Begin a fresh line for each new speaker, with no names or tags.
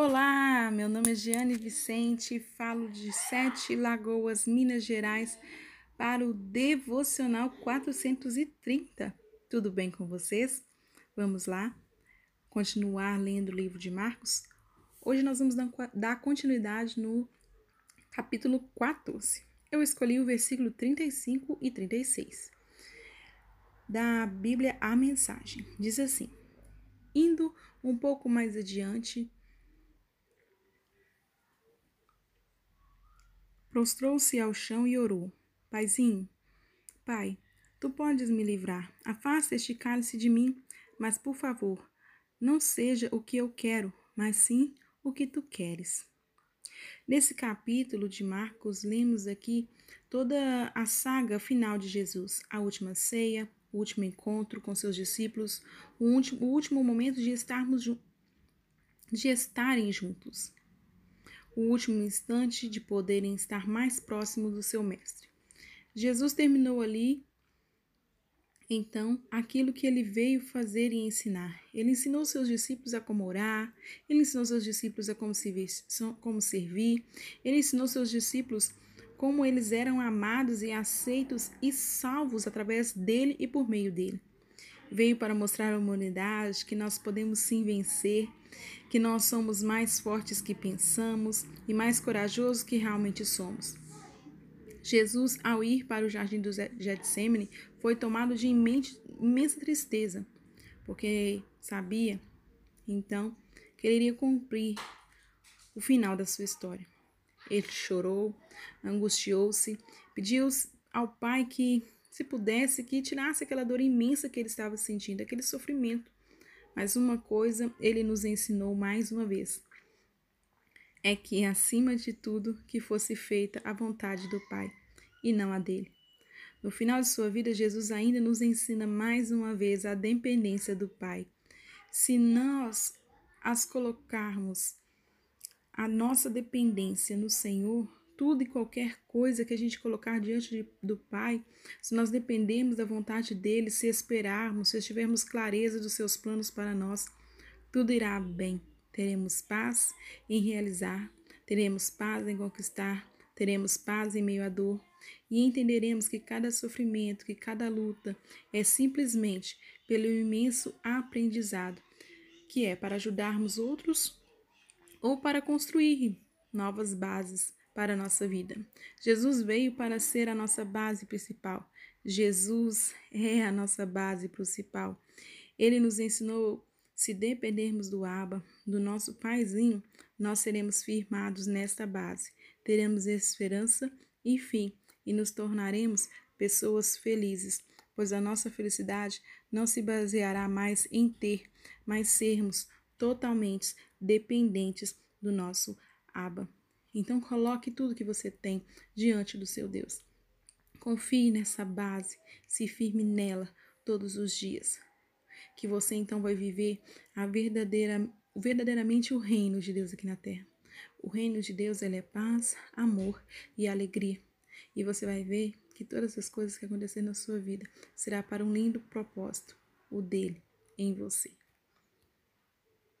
Olá, meu nome é Giane Vicente, falo de Sete Lagoas, Minas Gerais, para o Devocional 430. Tudo bem com vocês? Vamos lá continuar lendo o livro de Marcos? Hoje nós vamos dar continuidade no capítulo 14. Eu escolhi o versículo 35 e 36 da Bíblia A Mensagem. Diz assim: Indo um pouco mais adiante, Prostrou-se ao chão e orou: Paizinho, Pai, tu podes me livrar. Afasta este cálice de mim, mas por favor, não seja o que eu quero, mas sim o que tu queres. Nesse capítulo de Marcos, lemos aqui toda a saga final de Jesus, a última ceia, o último encontro com seus discípulos, o último, o último momento de estarmos de estarem juntos o último instante de poderem estar mais próximos do seu Mestre. Jesus terminou ali, então, aquilo que ele veio fazer e ensinar. Ele ensinou seus discípulos a como orar, ele ensinou seus discípulos a como, como servir, ele ensinou seus discípulos como eles eram amados e aceitos e salvos através dele e por meio dele. Veio para mostrar à humanidade que nós podemos sim vencer, que nós somos mais fortes que pensamos e mais corajosos que realmente somos. Jesus, ao ir para o jardim do Getsemane, foi tomado de imensa tristeza, porque sabia, então, que ele iria cumprir o final da sua história. Ele chorou, angustiou-se, pediu ao Pai que se pudesse, que tirasse aquela dor imensa que ele estava sentindo, aquele sofrimento. Mas uma coisa ele nos ensinou mais uma vez: é que, acima de tudo, que fosse feita a vontade do Pai e não a dele. No final de sua vida, Jesus ainda nos ensina mais uma vez a dependência do Pai. Se nós as colocarmos a nossa dependência no Senhor, tudo e qualquer coisa que a gente colocar diante de, do Pai, se nós dependemos da vontade dele, se esperarmos, se tivermos clareza dos seus planos para nós, tudo irá bem. Teremos paz em realizar, teremos paz em conquistar, teremos paz em meio à dor e entenderemos que cada sofrimento, que cada luta é simplesmente pelo imenso aprendizado que é para ajudarmos outros ou para construir novas bases para a nossa vida. Jesus veio para ser a nossa base principal. Jesus é a nossa base principal. Ele nos ensinou se dependermos do Abba, do nosso Paizinho, nós seremos firmados nesta base, teremos esperança e fim, e nos tornaremos pessoas felizes, pois a nossa felicidade não se baseará mais em ter, mas sermos totalmente dependentes do nosso Então coloque tudo que você tem diante do seu Deus. Confie nessa base, se firme nela todos os dias. Que você então vai viver a verdadeira, verdadeiramente o reino de Deus aqui na terra. O reino de Deus ele é paz, amor e alegria. E você vai ver que todas as coisas que acontecerem na sua vida será para um lindo propósito, o dele em você.